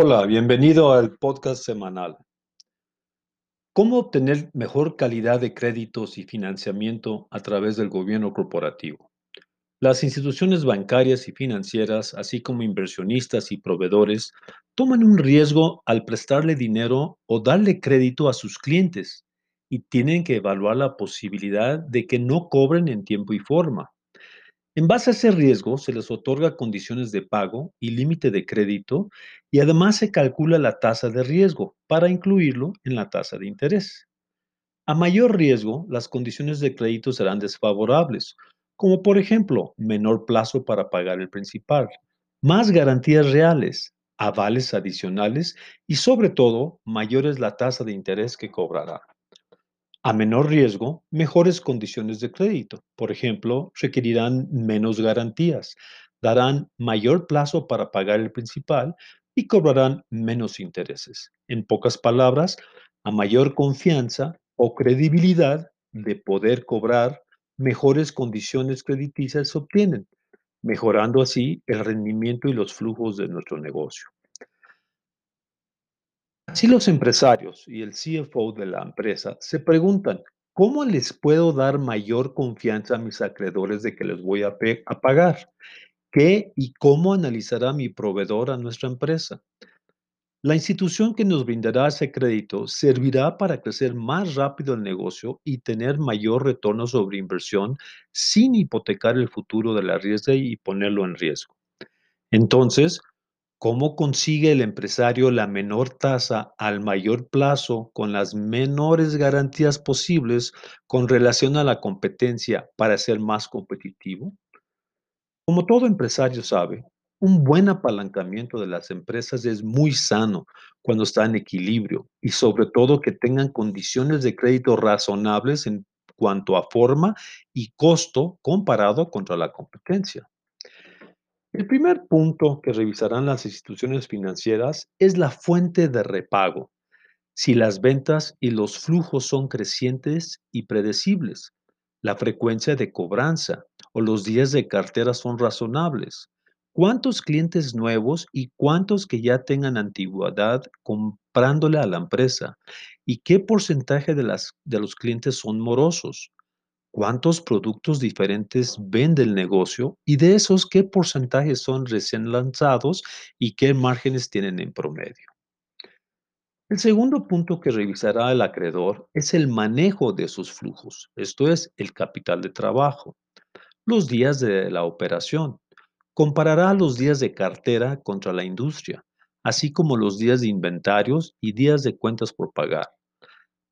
Hola, bienvenido al podcast semanal. ¿Cómo obtener mejor calidad de créditos y financiamiento a través del gobierno corporativo? Las instituciones bancarias y financieras, así como inversionistas y proveedores, toman un riesgo al prestarle dinero o darle crédito a sus clientes y tienen que evaluar la posibilidad de que no cobren en tiempo y forma. En base a ese riesgo, se les otorga condiciones de pago y límite de crédito y además se calcula la tasa de riesgo para incluirlo en la tasa de interés. A mayor riesgo, las condiciones de crédito serán desfavorables, como por ejemplo menor plazo para pagar el principal, más garantías reales, avales adicionales y sobre todo mayores la tasa de interés que cobrará. A menor riesgo, mejores condiciones de crédito. Por ejemplo, requerirán menos garantías, darán mayor plazo para pagar el principal y cobrarán menos intereses. En pocas palabras, a mayor confianza o credibilidad de poder cobrar, mejores condiciones crediticias se obtienen, mejorando así el rendimiento y los flujos de nuestro negocio. Así los empresarios y el CFO de la empresa se preguntan, ¿cómo les puedo dar mayor confianza a mis acreedores de que les voy a, pagar? ¿Qué y cómo analizará mi proveedor a nuestra empresa? La institución que nos brindará ese crédito servirá para crecer más rápido el negocio y tener mayor retorno sobre inversión sin hipotecar el futuro de la riesgo y ponerlo en riesgo. Entonces, ¿Cómo consigue el empresario la menor tasa al mayor plazo con las menores garantías posibles con relación a la competencia para ser más competitivo? Como todo empresario sabe, un buen apalancamiento de las empresas es muy sano cuando está en equilibrio y sobre todo que tengan condiciones de crédito razonables en cuanto a forma y costo comparado contra la competencia. El primer punto que revisarán las instituciones financieras es la fuente de repago. Si las ventas y los flujos son crecientes y predecibles, la frecuencia de cobranza o los días de cartera son razonables. ¿Cuántos clientes nuevos y cuántos que ya tengan antigüedad comprándole a la empresa? ¿Y qué porcentaje de, de los clientes son morosos? Cuántos productos diferentes vende el negocio y de esos qué porcentajes son recién lanzados y qué márgenes tienen en promedio. El segundo punto que revisará el acreedor es el manejo de sus flujos, esto es el capital de trabajo, los días de la operación. Comparará los días de cartera contra la industria, así como los días de inventarios y días de cuentas por pagar.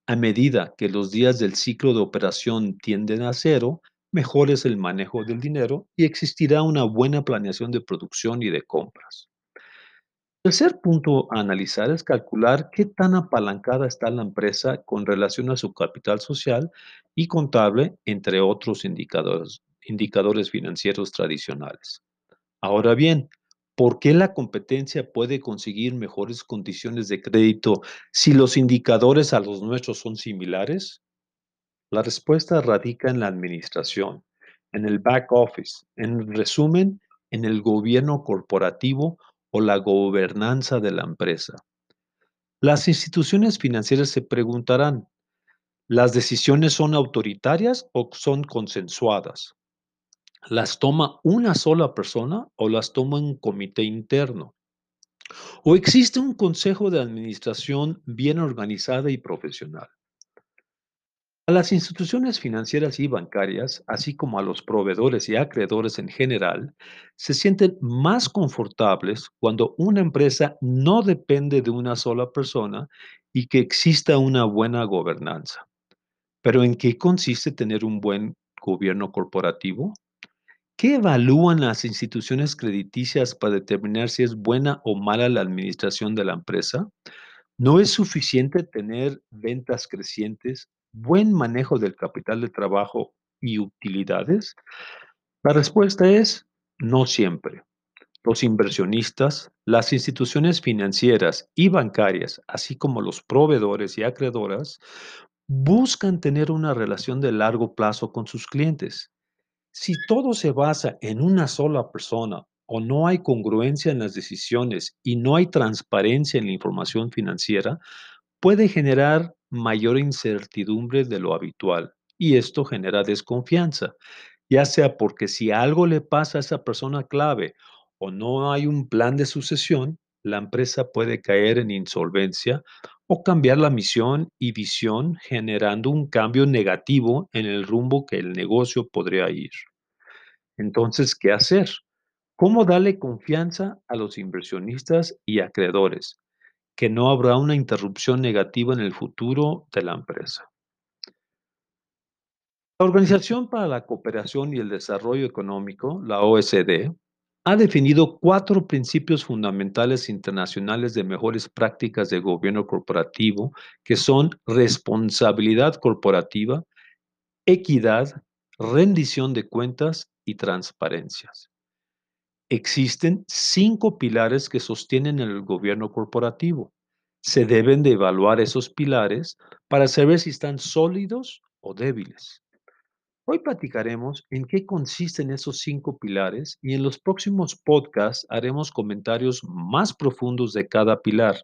A medida que los días del ciclo de operación tienden a cero, mejor es el manejo del dinero y existirá una buena planeación de producción y de compras. El tercer punto a analizar es calcular qué tan apalancada está la empresa con relación a su capital social y contable, entre otros indicadores, indicadores financieros tradicionales. Ahora bien, ¿Por qué la competencia puede conseguir mejores condiciones de crédito si los indicadores a los nuestros son similares? La respuesta radica en la administración, en el back office, en resumen, en el gobierno corporativo o la gobernanza de la empresa. Las instituciones financieras se preguntarán, ¿las decisiones son autoritarias o son consensuadas? ¿Las toma una sola persona o las toma un comité interno? ¿O existe un consejo de administración bien organizada y profesional? A las instituciones financieras y bancarias, así como a los proveedores y acreedores en general, se sienten más confortables cuando una empresa no depende de una sola persona y que exista una buena gobernanza. Pero ¿en qué consiste tener un buen gobierno corporativo? ¿Qué evalúan las instituciones crediticias para determinar si es buena o mala la administración de la empresa? ¿No es suficiente tener ventas crecientes, buen manejo del capital de trabajo y utilidades? La respuesta es no siempre. Los inversionistas, las instituciones financieras y bancarias, así como los proveedores y acreedoras, buscan tener una relación de largo plazo con sus clientes si todo se basa en una sola persona o no hay congruencia en las decisiones y no hay transparencia en la información financiera, puede generar mayor incertidumbre de lo habitual y esto genera desconfianza, ya sea porque si algo le pasa a esa persona clave o no hay un plan de sucesión, la empresa puede caer en insolvencia o cambiar la misión y visión generando un cambio negativo en el rumbo que el negocio podría ir. Entonces, ¿qué hacer? ¿Cómo darle confianza a los inversionistas y acreedores? Que no habrá una interrupción negativa en el futuro de la empresa. La Organización para la Cooperación y el Desarrollo Económico, la OSD, ha definido cuatro principios fundamentales internacionales de mejores prácticas de gobierno corporativo, que son responsabilidad corporativa, equidad, rendición de cuentas y transparencias. Existen cinco pilares que sostienen el gobierno corporativo. Se deben de evaluar esos pilares para saber si están sólidos o débiles. Hoy platicaremos en qué consisten esos cinco pilares y en los próximos podcasts haremos comentarios más profundos de cada pilar,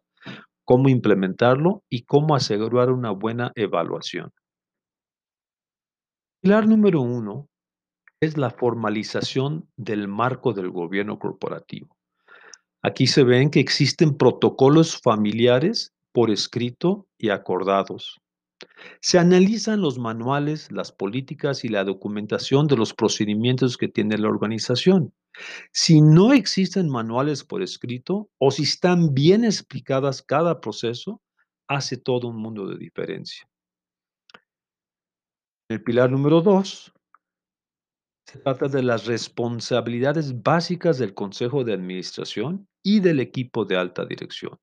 cómo implementarlo y cómo asegurar una buena evaluación. Pilar número uno es la formalización del marco del gobierno corporativo. Aquí se ven que existen protocolos familiares por escrito y acordados. Se analizan los manuales, las políticas y la documentación de los procedimientos que tiene la organización. Si no existen manuales por escrito o si están bien explicadas cada proceso, hace todo un mundo de diferencia. El pilar número dos se trata de las responsabilidades básicas del Consejo de Administración y del equipo de alta dirección.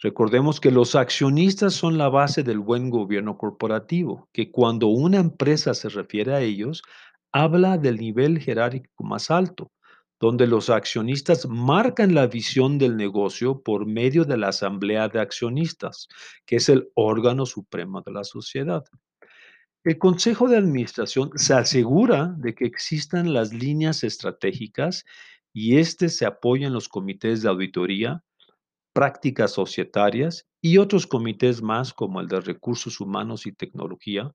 Recordemos que los accionistas son la base del buen gobierno corporativo, que cuando una empresa se refiere a ellos, habla del nivel jerárquico más alto, donde los accionistas marcan la visión del negocio por medio de la asamblea de accionistas, que es el órgano supremo de la sociedad. El Consejo de Administración se asegura de que existan las líneas estratégicas y éste se apoya en los comités de auditoría, prácticas societarias y otros comités más como el de recursos humanos y tecnología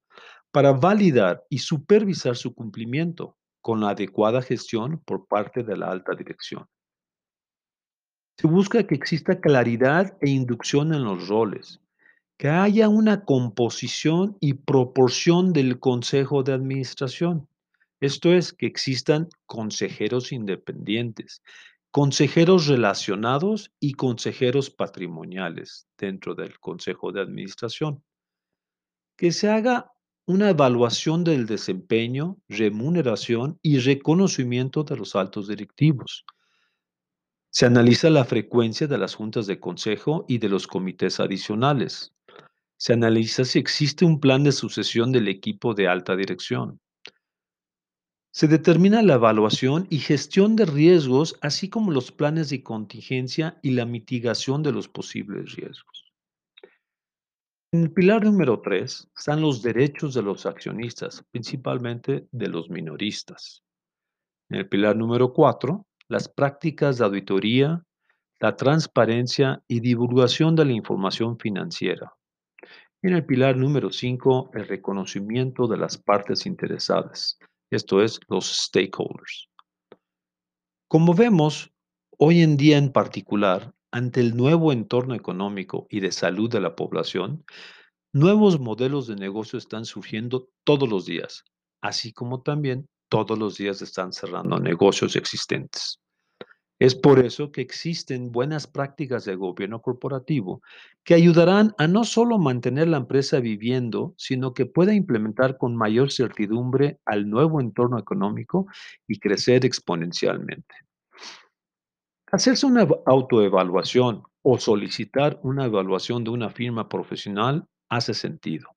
para validar y supervisar su cumplimiento con la adecuada gestión por parte de la alta dirección. Se busca que exista claridad e inducción en los roles, que haya una composición y proporción del consejo de administración. Esto es, que existan consejeros independientes, consejeros relacionados y consejeros patrimoniales dentro del consejo de administración. Que se haga una evaluación del desempeño, remuneración y reconocimiento de los altos directivos. Se analiza la frecuencia de las juntas de consejo y de los comités adicionales. Se analiza si existe un plan de sucesión del equipo de alta dirección. Se determina la evaluación y gestión de riesgos, así como los planes de contingencia y la mitigación de los posibles riesgos. En el pilar número 3 están los derechos de los accionistas, principalmente de los minoristas. En el pilar número 4, las prácticas de auditoría, la transparencia y divulgación de la información financiera. En el pilar número 5, el reconocimiento de las partes interesadas, esto es, los stakeholders. Como vemos, hoy en día en particular, ante el nuevo entorno económico y de salud de la población, nuevos modelos de negocio están surgiendo todos los días, así como también todos los días están cerrando negocios existentes. Es por eso que existen buenas prácticas de gobierno corporativo que ayudarán a no solo mantener la empresa viviendo, sino que pueda implementar con mayor certidumbre al nuevo entorno económico y crecer exponencialmente. Hacerse una autoevaluación o solicitar una evaluación de una firma profesional hace sentido.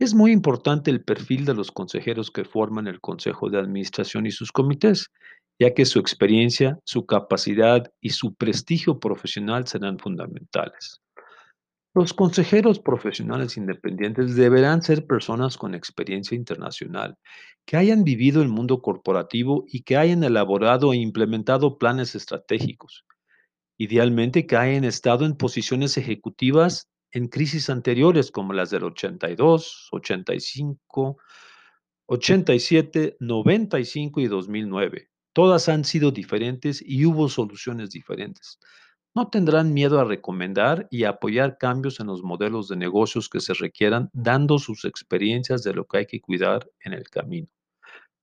Es muy importante el perfil de los consejeros que forman el Consejo de Administración y sus comités, ya que su experiencia, su capacidad y su prestigio profesional serán fundamentales. Los consejeros profesionales independientes deberán ser personas con experiencia internacional, que hayan vivido el mundo corporativo y que hayan elaborado e implementado planes estratégicos. Idealmente que hayan estado en posiciones ejecutivas en crisis anteriores como las del 82, 85, 87, 95 y 2009. Todas han sido diferentes y hubo soluciones diferentes. No tendrán miedo a recomendar y apoyar cambios en los modelos de negocios que se requieran, dando sus experiencias de lo que hay que cuidar en el camino.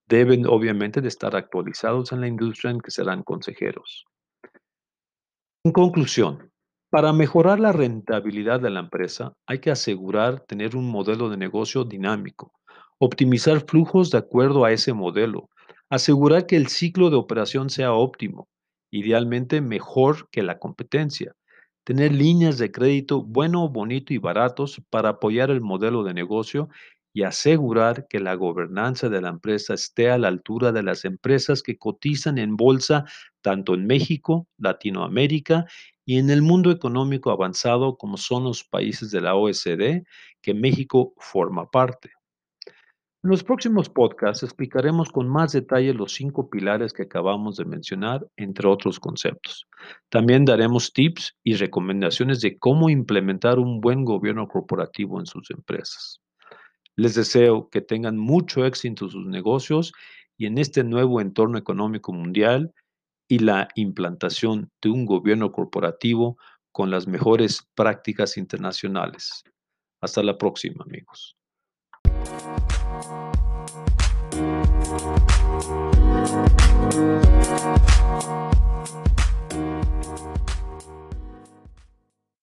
Deben obviamente de estar actualizados en la industria en que serán consejeros. En conclusión, para mejorar la rentabilidad de la empresa, hay que asegurar tener un modelo de negocio dinámico, optimizar flujos de acuerdo a ese modelo, asegurar que el ciclo de operación sea óptimo, idealmente mejor que la competencia, tener líneas de crédito bueno, bonito y baratos para apoyar el modelo de negocio y asegurar que la gobernanza de la empresa esté a la altura de las empresas que cotizan en bolsa tanto en México, Latinoamérica y en el mundo económico avanzado como son los países de la OECD, que México forma parte. En los próximos podcasts explicaremos con más detalle los cinco pilares que acabamos de mencionar, entre otros conceptos. También daremos tips y recomendaciones de cómo implementar un buen gobierno corporativo en sus empresas. Les deseo que tengan mucho éxito en sus negocios y en este nuevo entorno económico mundial y la implantación de un gobierno corporativo con las mejores prácticas internacionales. Hasta la próxima, amigos.